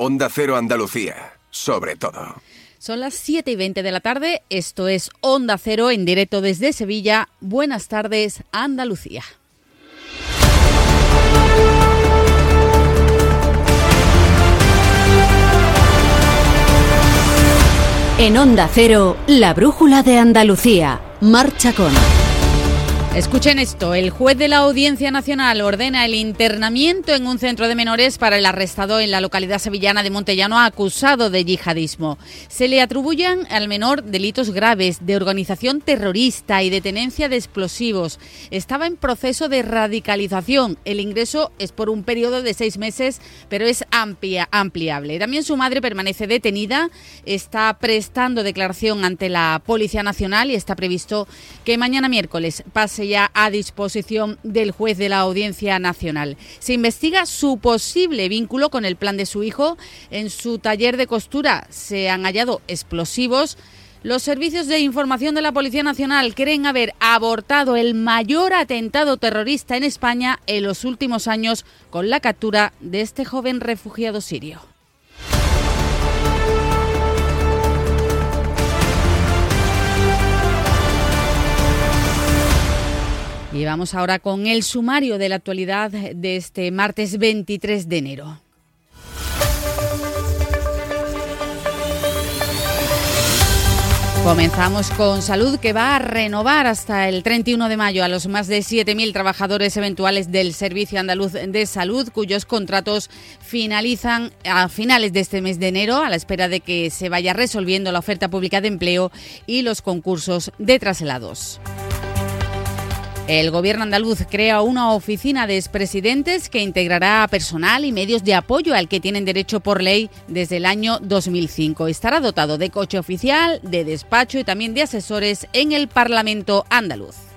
Onda Cero Andalucía, sobre todo. Son las 7 y 20 de la tarde, esto es Onda Cero en directo desde Sevilla. Buenas tardes, Andalucía. En Onda Cero, la brújula de Andalucía. Marcha con. Escuchen esto, el juez de la Audiencia Nacional ordena el internamiento en un centro de menores para el arrestado en la localidad sevillana de Montellano acusado de yihadismo. Se le atribuyen al menor delitos graves de organización terrorista y de tenencia de explosivos. Estaba en proceso de radicalización. El ingreso es por un periodo de seis meses, pero es amplia, ampliable. También su madre permanece detenida, está prestando declaración ante la Policía Nacional y está previsto que mañana miércoles pase a disposición del juez de la Audiencia Nacional. Se investiga su posible vínculo con el plan de su hijo. En su taller de costura se han hallado explosivos. Los servicios de información de la Policía Nacional creen haber abortado el mayor atentado terrorista en España en los últimos años con la captura de este joven refugiado sirio. Y vamos ahora con el sumario de la actualidad de este martes 23 de enero. Comenzamos con salud que va a renovar hasta el 31 de mayo a los más de 7.000 trabajadores eventuales del Servicio Andaluz de Salud cuyos contratos finalizan a finales de este mes de enero a la espera de que se vaya resolviendo la oferta pública de empleo y los concursos de traslados. El gobierno andaluz crea una oficina de expresidentes que integrará a personal y medios de apoyo al que tienen derecho por ley desde el año 2005. Estará dotado de coche oficial, de despacho y también de asesores en el Parlamento andaluz.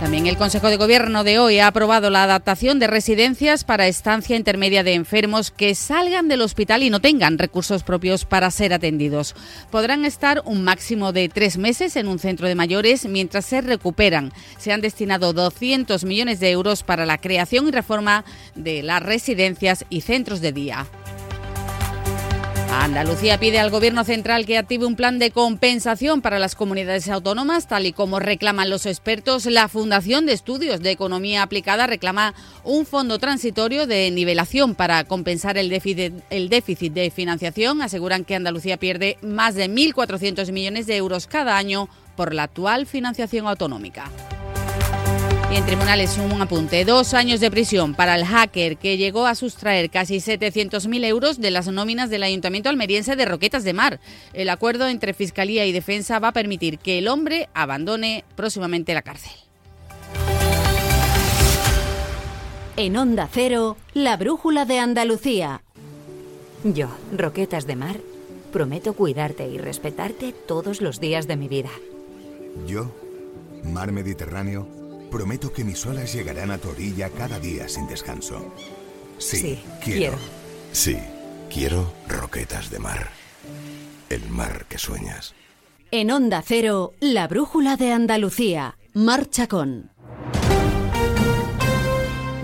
También el Consejo de Gobierno de hoy ha aprobado la adaptación de residencias para estancia intermedia de enfermos que salgan del hospital y no tengan recursos propios para ser atendidos. Podrán estar un máximo de tres meses en un centro de mayores mientras se recuperan. Se han destinado 200 millones de euros para la creación y reforma de las residencias y centros de día. Andalucía pide al Gobierno central que active un plan de compensación para las comunidades autónomas, tal y como reclaman los expertos. La Fundación de Estudios de Economía Aplicada reclama un fondo transitorio de nivelación para compensar el déficit, de financiación. Aseguran que Andalucía pierde más de 1.400 millones de euros cada año por la actual financiación autonómica. Y en tribunales un apunte, dos años de prisión para el hacker que llegó a sustraer casi 700.000 euros de las nóminas del Ayuntamiento almeriense de Roquetas de Mar. El acuerdo entre Fiscalía y Defensa va a permitir que el hombre abandone próximamente la cárcel. En Onda Cero, la brújula de Andalucía. Yo, Roquetas de Mar, prometo cuidarte y respetarte todos los días de mi vida. Yo, Mar Mediterráneo, prometo que mis olas llegarán a tu orilla cada día sin descanso. Sí, Sí, quiero. quiero. Sí, quiero Roquetas de Mar. El mar que sueñas. En Onda Cero, la brújula de Andalucía. Marcha con.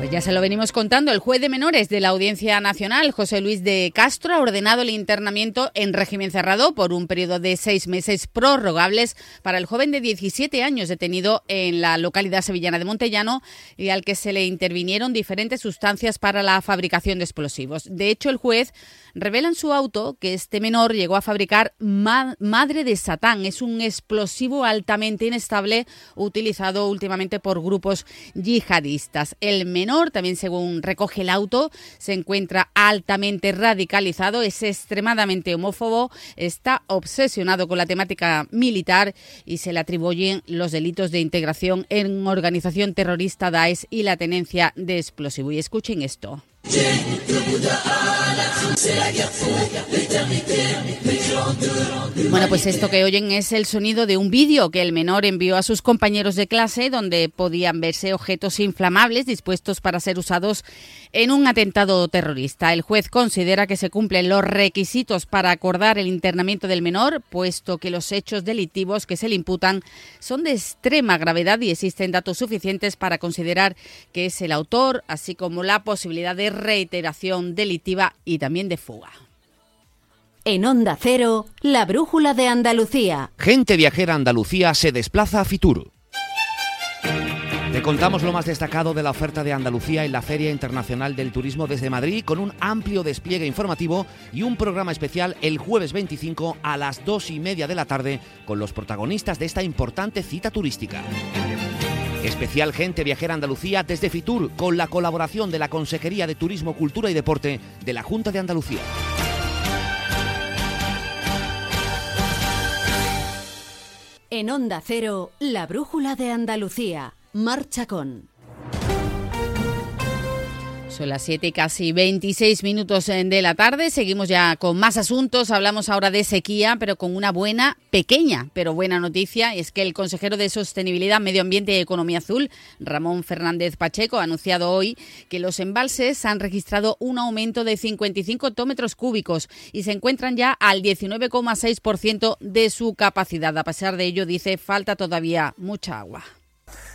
Pues ya se lo venimos contando, el juez de menores de la Audiencia Nacional, José Luis de Castro, ha ordenado el internamiento en régimen cerrado por un periodo de seis meses prorrogables para el joven de 17 años detenido en la localidad sevillana de Montellano y al que se le intervinieron diferentes sustancias para la fabricación de explosivos. De hecho, el juez revela en su auto que este menor llegó a fabricar ma- Madre de Satán. Es un explosivo altamente inestable utilizado últimamente por grupos yihadistas. El menor, también según recoge el auto, se encuentra altamente radicalizado, es extremadamente homófobo, está obsesionado con la temática militar y se le atribuyen los delitos de integración en organización terrorista Daesh y la tenencia de explosivo. Y escuchen esto. Bueno, pues esto que oyen es el sonido de un vídeo que el menor envió a sus compañeros de clase donde podían verse objetos inflamables dispuestos para ser usados en un atentado terrorista. El juez considera que se cumplen los requisitos para acordar el internamiento del menor, puesto que los hechos delictivos que se le imputan son de extrema gravedad y existen datos suficientes para considerar que es el autor, así como la posibilidad de reiteración delictiva y también de fuga. En Onda Cero, la brújula de Andalucía. Gente viajera Andalucía se desplaza a Fitur. Te contamos lo más destacado de la oferta de Andalucía en la Feria Internacional del Turismo desde Madrid con un amplio despliegue informativo y un programa especial el jueves 25 a las 2 y media de la tarde con los protagonistas de esta importante cita turística. Especial Gente Viajera Andalucía desde Fitur con la colaboración de la Consejería de Turismo, Cultura y Deporte de la Junta de Andalucía. En Onda Cero, la brújula de Andalucía. Marcha con. Son las 7 y casi 26 minutos eh, de la tarde. Seguimos ya con más asuntos. Hablamos ahora de sequía, pero con una buena, pequeña, pero buena noticia. Es que el consejero de Sostenibilidad, Medio Ambiente y Economía Azul, Ramón Fernández Pacheco, ha anunciado hoy que los embalses han registrado un aumento de 55 hectómetros cúbicos y se encuentran ya al 19,6% de su capacidad. A pesar de ello, dice, falta todavía mucha agua.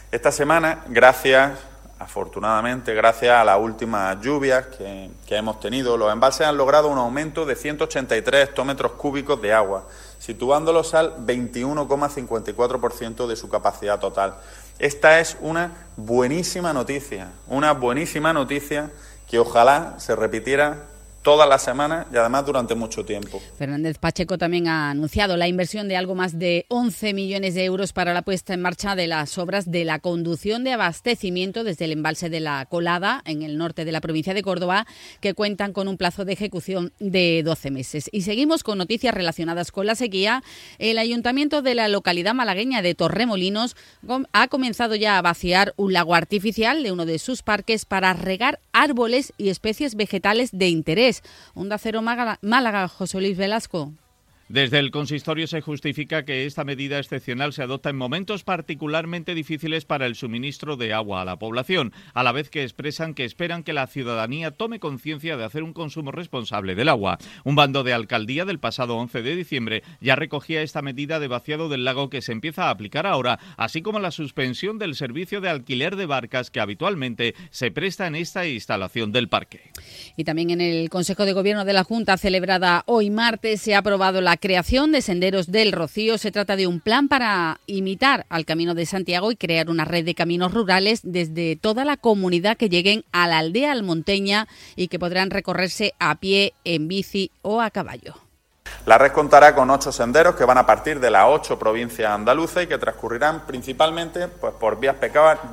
Esta semana, gracias afortunadamente, gracias a las últimas lluvias que, hemos tenido, los embalses han logrado un aumento de 183 hectómetros cúbicos de agua, situándolos al 21,54% de su capacidad total. Esta es una buenísima noticia, una buenísima noticia que ojalá se repitiera todas las semanas y además durante mucho tiempo. Fernández Pacheco también ha anunciado la inversión de algo más de 11 millones de euros para la puesta en marcha de las obras de la conducción de abastecimiento desde el embalse de la Colada, en el norte de la provincia de Córdoba, que cuentan con un plazo de ejecución de 12 meses. Y seguimos con noticias relacionadas con la sequía. El ayuntamiento de la localidad malagueña de Torremolinos ha comenzado ya a vaciar un lago artificial de uno de sus parques para regar árboles y especies vegetales de interés Onda Cero Málaga, José Luis Velasco. Desde el consistorio se justifica que esta medida excepcional se adopta en momentos particularmente difíciles para el suministro de agua a la población, a la vez que expresan que esperan que la ciudadanía tome conciencia de hacer un consumo responsable del agua. Un bando de alcaldía del pasado 11 de diciembre ya recogía esta medida de vaciado del lago que se empieza a aplicar ahora, así como la suspensión del servicio de alquiler de barcas que habitualmente se presta en esta instalación del parque. Y también en el Consejo de Gobierno de la Junta celebrada hoy martes se ha aprobado la creación de Senderos del Rocío. Se trata de un plan para imitar al Camino de Santiago y crear una red de caminos rurales desde toda la comunidad que lleguen a la aldea almonteña y que podrán recorrerse a pie, en bici o a caballo. La red contará con ocho senderos que van a partir de las ocho provincias andaluzas y que transcurrirán principalmente pues, por vías,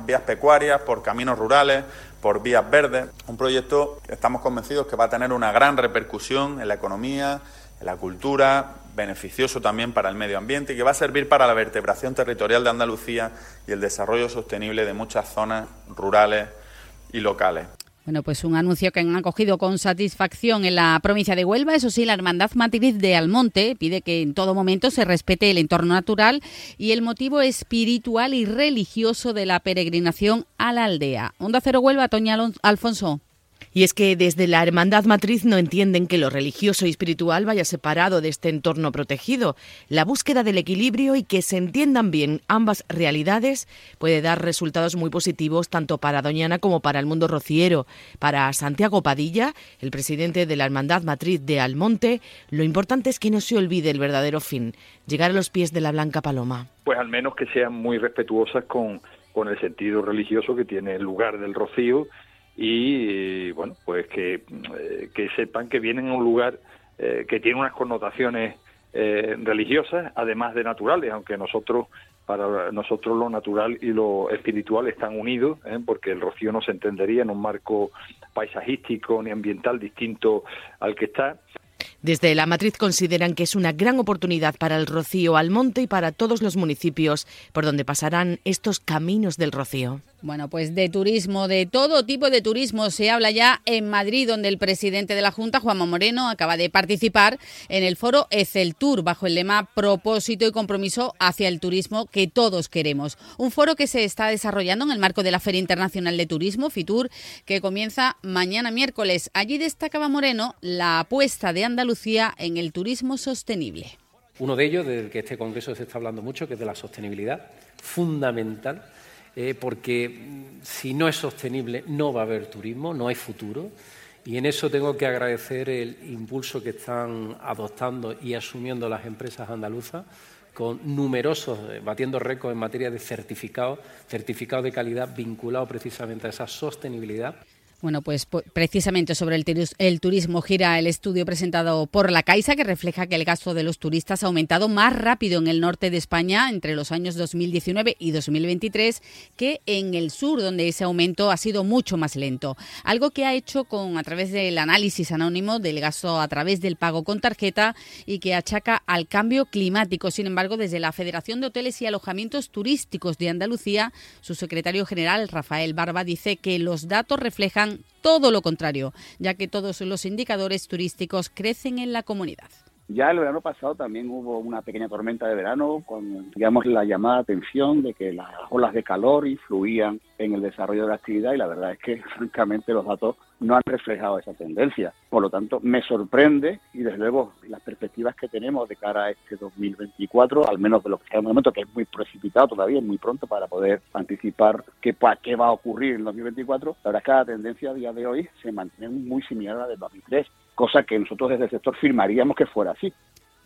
vías pecuarias, por caminos rurales, por vías verdes. Un proyecto que estamos convencidos que va a tener una gran repercusión en la economía, la cultura, beneficioso también para el medio ambiente y que va a servir para la vertebración territorial de Andalucía y el desarrollo sostenible de muchas zonas rurales y locales. Bueno, pues un anuncio que han acogido con satisfacción en la provincia de Huelva. Eso sí, la Hermandad Matriz de Almonte pide que en todo momento se respete el entorno natural y el motivo espiritual y religioso de la peregrinación a la aldea. Onda Cero Huelva, Toña Alfonso. Y es que desde la Hermandad Matriz no entienden que lo religioso y espiritual vaya separado de este entorno protegido. La búsqueda del equilibrio y que se entiendan bien ambas realidades puede dar resultados muy positivos tanto para Doñana como para el mundo rociero. Para Santiago Padilla, el presidente de la Hermandad Matriz de Almonte, lo importante es que no se olvide el verdadero fin, llegar a los pies de la Blanca Paloma. Pues al menos que sean muy respetuosas con, con el sentido religioso que tiene el lugar del rocío y bueno, pues que, eh, que sepan que vienen a un lugar eh, que tiene unas connotaciones eh, religiosas, además de naturales, aunque nosotros para nosotros lo natural y lo espiritual están unidos, porque el rocío no se entendería en un marco paisajístico ni ambiental distinto al que está Desde la matriz consideran que es una gran oportunidad para el Rocío Almonte y para todos los municipios por donde pasarán estos caminos del Rocío. Bueno, pues de turismo, de todo tipo de turismo se habla ya en Madrid, donde el presidente de la Junta, Juanma Moreno, acaba de participar en el foro ECEL Tour, bajo el lema Propósito y compromiso hacia el turismo que todos queremos. Un foro que se está desarrollando en el marco de la Feria Internacional de Turismo, FITUR, que comienza mañana miércoles. Allí destacaba Moreno la apuesta de Andalucía en el turismo sostenible. Uno de ellos, del que este congreso se está hablando mucho, que es de la sostenibilidad, fundamental eh, porque mm, si no es sostenible no va a haber turismo, no hay futuro. Y en eso tengo que agradecer el impulso que están adoptando y asumiendo las empresas andaluzas con numerosos, eh, batiendo récords en materia de certificados, certificados de calidad vinculados precisamente a esa sostenibilidad. Bueno, pues precisamente sobre el, turismo gira el estudio presentado por la Caixa que refleja que el gasto de los turistas ha aumentado más rápido en el norte de España entre los años 2019 y 2023 que en el sur, donde ese aumento ha sido mucho más lento. Algo que ha hecho con a través del análisis anónimo del gasto a través del pago con tarjeta y que achaca al cambio climático. Sin embargo, desde la Federación de Hoteles y Alojamientos Turísticos de Andalucía, su secretario general Rafael Barba dice que los datos reflejan todo lo contrario, ya que todos los indicadores turísticos crecen en la comunidad. Ya el verano pasado también hubo una pequeña tormenta de verano con, digamos, la llamada atención de que las olas de calor influían en el desarrollo de la actividad y la verdad es que, francamente, los datos no han reflejado esa tendencia. Por lo tanto, me sorprende y, desde luego, las perspectivas que tenemos de cara a este 2024, al menos de lo que está en el momento, que es muy precipitado todavía, es muy pronto para poder anticipar qué, qué va a ocurrir en el 2024, la verdad es que la tendencia a día de hoy se mantiene muy similar a la del 2003 cosa que nosotros desde el sector firmaríamos que fuera así.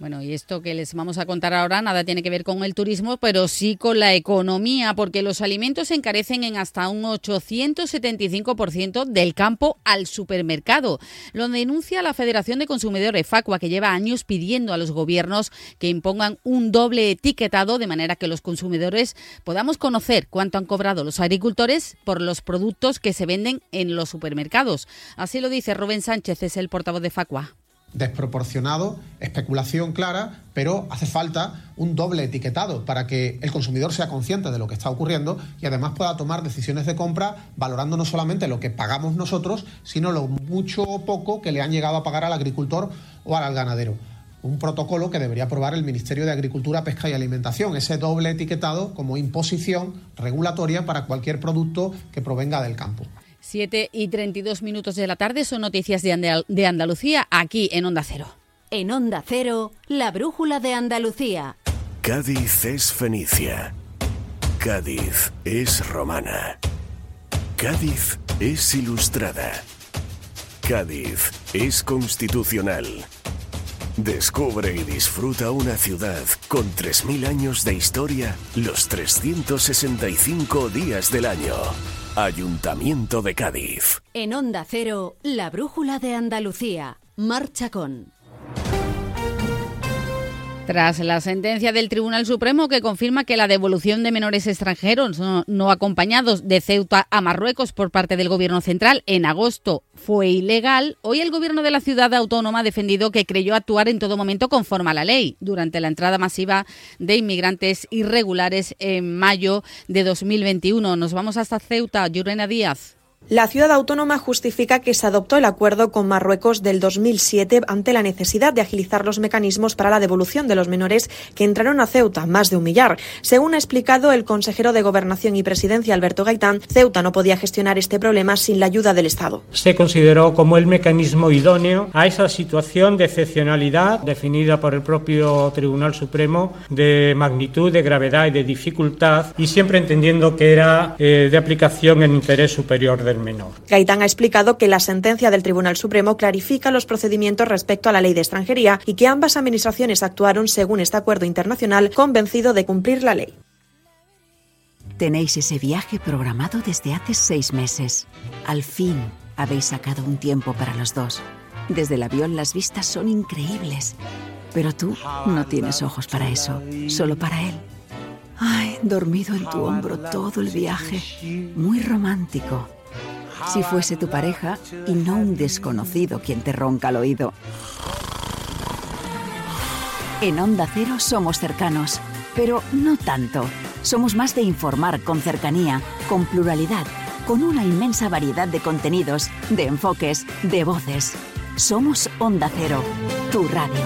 Bueno, y esto que les vamos a contar ahora nada tiene que ver con el turismo, pero sí con la economía, porque los alimentos se encarecen en hasta un 875% del campo al supermercado. Lo denuncia la Federación de Consumidores Facua, que lleva años pidiendo a los gobiernos que impongan un doble etiquetado de manera que los consumidores podamos conocer cuánto han cobrado los agricultores por los productos que se venden en los supermercados. Así lo dice Rubén Sánchez, es el portavoz de Facua desproporcionado, especulación clara, pero hace falta un doble etiquetado para que el consumidor sea consciente de lo que está ocurriendo y además pueda tomar decisiones de compra valorando no solamente lo que pagamos nosotros, sino lo mucho o poco que le han llegado a pagar al agricultor o al ganadero. Un protocolo que debería aprobar el Ministerio de Agricultura, Pesca y Alimentación, ese doble etiquetado como imposición regulatoria para cualquier producto que provenga del campo. 7 y 32 minutos de la tarde son noticias de, Andalucía aquí en Onda Cero. En Onda Cero, la brújula de Andalucía. Cádiz es Fenicia. Cádiz es romana. Cádiz es ilustrada. Cádiz es constitucional. Descubre y disfruta una ciudad con 3.000 años de historia los 365 días del año. Ayuntamiento de Cádiz. En Onda Cero, la brújula de Andalucía. Marcha con. Tras la sentencia del Tribunal Supremo que confirma que la devolución de menores extranjeros no, acompañados de Ceuta a Marruecos por parte del Gobierno central en agosto fue ilegal, hoy el Gobierno de la ciudad autónoma ha defendido que creyó actuar en todo momento conforme a la ley durante la entrada masiva de inmigrantes irregulares en mayo de 2021. Nos vamos hasta Ceuta. Yurena Díaz. La ciudad autónoma justifica que se adoptó el acuerdo con Marruecos del 2007 ante la necesidad de agilizar los mecanismos para la devolución de los menores que entraron a Ceuta, más de un millar. Según ha explicado el consejero de Gobernación y Presidencia, Alberto Gaitán, Ceuta no podía gestionar este problema sin la ayuda del Estado. Se consideró como el mecanismo idóneo a esa situación de excepcionalidad definida por el propio Tribunal Supremo de magnitud, de gravedad y de dificultad, y siempre entendiendo que era eh, de aplicación en interés superior de menor. Gaitán ha explicado que la sentencia del Tribunal Supremo clarifica los procedimientos respecto a la ley de extranjería y que ambas administraciones actuaron según este acuerdo internacional convencido de cumplir la ley. Tenéis ese viaje programado desde hace seis meses. Al fin habéis sacado un tiempo para los dos. Desde el avión las vistas son increíbles. Pero tú no tienes ojos para eso, solo para él. Ay, dormido en tu hombro todo el viaje. Muy romántico si fuese tu pareja y no un desconocido quien te ronca al oído. En Onda Cero somos cercanos, pero no tanto. Somos más de informar con cercanía, con pluralidad, con una inmensa variedad de contenidos, de enfoques, de voces. Somos Onda Cero, tu radio.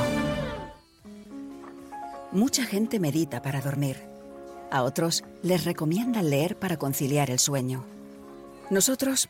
Mucha gente medita para dormir. A otros les recomiendan leer para conciliar el sueño. Nosotros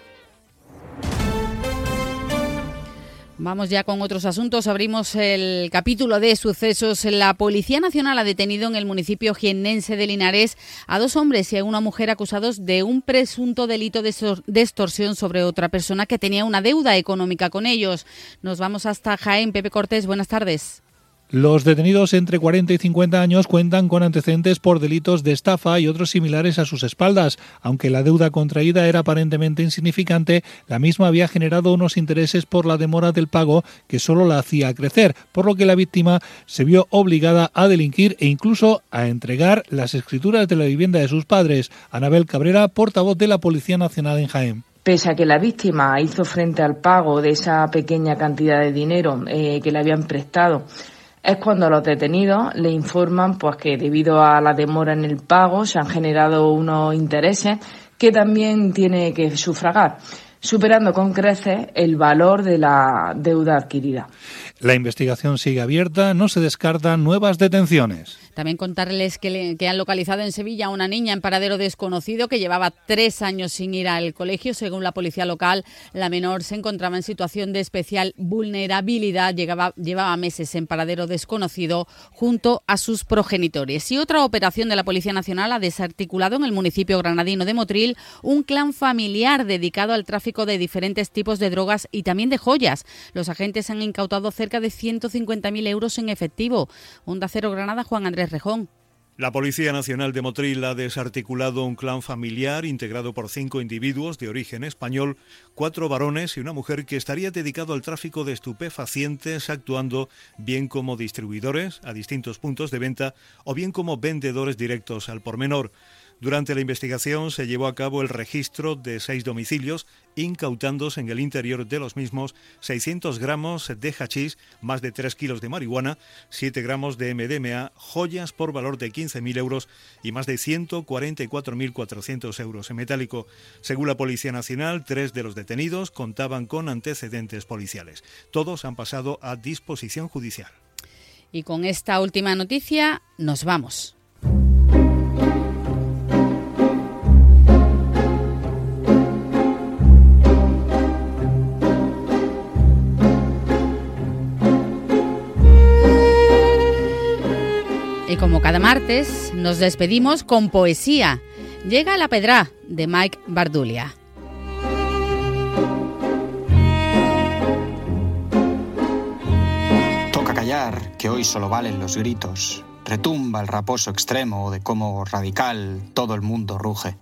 Vamos ya con otros asuntos. Abrimos el capítulo de sucesos. La Policía Nacional ha detenido en el municipio jiennense de Linares a dos hombres y a una mujer acusados de un presunto delito de extorsión sobre otra persona que tenía una deuda económica con ellos. Nos vamos hasta Jaén. Pepe Cortés, buenas tardes. Los detenidos entre 40 y 50 años cuentan con antecedentes por delitos de estafa y otros similares a sus espaldas. Aunque la deuda contraída era aparentemente insignificante, la misma había generado unos intereses por la demora del pago que solo la hacía crecer, por lo que la víctima se vio obligada a delinquir e incluso a entregar las escrituras de la vivienda de sus padres. Anabel Cabrera, portavoz de la Policía Nacional en Jaén. Pese a que la víctima hizo frente al pago de esa pequeña cantidad de dinero eh, que le habían prestado, es cuando los detenidos le informan pues que debido a la demora en el pago se han generado unos intereses que también tiene que sufragar, superando con creces el valor de la deuda adquirida. La investigación sigue abierta, no se descartan nuevas detenciones. También contarles que, han localizado en Sevilla a una niña en paradero desconocido que llevaba tres años sin ir al colegio. Según la policía local, la menor se encontraba en situación de especial vulnerabilidad, llevaba meses en paradero desconocido junto a sus progenitores. Y otra operación de la Policía Nacional ha desarticulado en el municipio granadino de Motril un clan familiar dedicado al tráfico de diferentes tipos de drogas y también de joyas. Los agentes han incautado cerca de 150.000 euros en efectivo. Onda Cero Granada, Juan Andrés Rejón. La Policía Nacional de Motril ha desarticulado un clan familiar integrado por cinco individuos de origen español, cuatro varones y una mujer que estaría dedicado al tráfico de estupefacientes, actuando bien como distribuidores a distintos puntos de venta o bien como vendedores directos al por menor. Durante la investigación se llevó a cabo el registro de seis domicilios, incautándose en el interior de los mismos 600 gramos de hachís, más de 3 kilos de marihuana, 7 gramos de MDMA, joyas por valor de 15.000 euros y más de 144.400 euros en metálico. Según la Policía Nacional, tres de los detenidos contaban con antecedentes policiales. Todos han pasado a disposición judicial. Y con esta última noticia nos vamos. Como cada martes, nos despedimos con poesía. Llega La Pedra, de Mike Bardulia. Toca callar, que hoy solo valen los gritos. Retumba el raposo extremo de cómo radical todo el mundo ruge.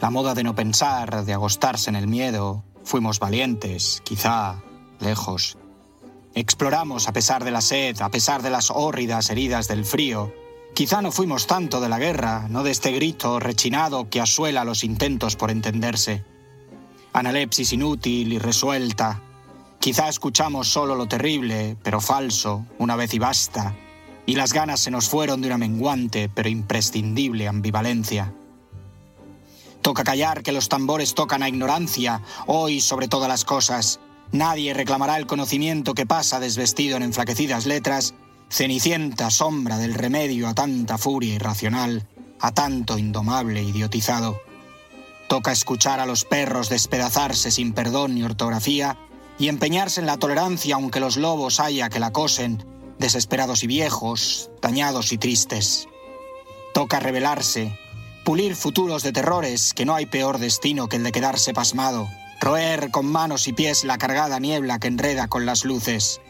La moda de no pensar, de agostarse en el miedo. Fuimos valientes, quizá lejos. Exploramos a pesar de la sed, a pesar de las hórridas heridas del frío. Quizá no fuimos tanto de la guerra, no de este grito rechinado que asuela los intentos por entenderse. Analepsis inútil y resuelta. Quizá escuchamos solo lo terrible, pero falso, una vez y basta. Y las ganas se nos fueron de una menguante, pero imprescindible ambivalencia. Toca callar que los tambores tocan a ignorancia, hoy sobre todas las cosas, Nadie reclamará el conocimiento que pasa desvestido en enflaquecidas letras, cenicienta sombra del remedio a tanta furia irracional, a tanto indomable idiotizado. Toca escuchar a los perros despedazarse sin perdón ni ortografía y empeñarse en la tolerancia aunque los lobos haya que la cosen, desesperados y viejos, dañados y tristes. Toca rebelarse, pulir futuros de terrores que no hay peor destino que el de quedarse pasmado roer con manos y pies la cargada niebla que enreda con las luces,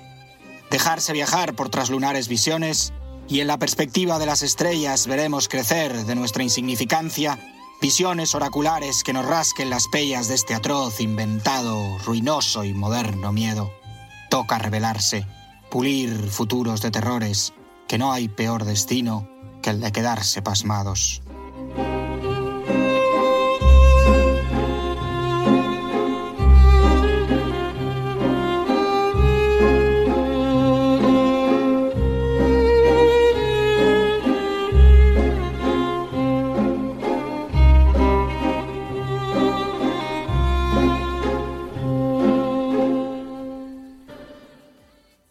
dejarse viajar por traslunares visiones y en la perspectiva de las estrellas veremos crecer de nuestra insignificancia Visiones oraculares que nos rasquen las pellas de este atroz, inventado, ruinoso y moderno miedo. Toca revelarse, pulir futuros de terrores, que no hay peor destino que el de quedarse pasmados.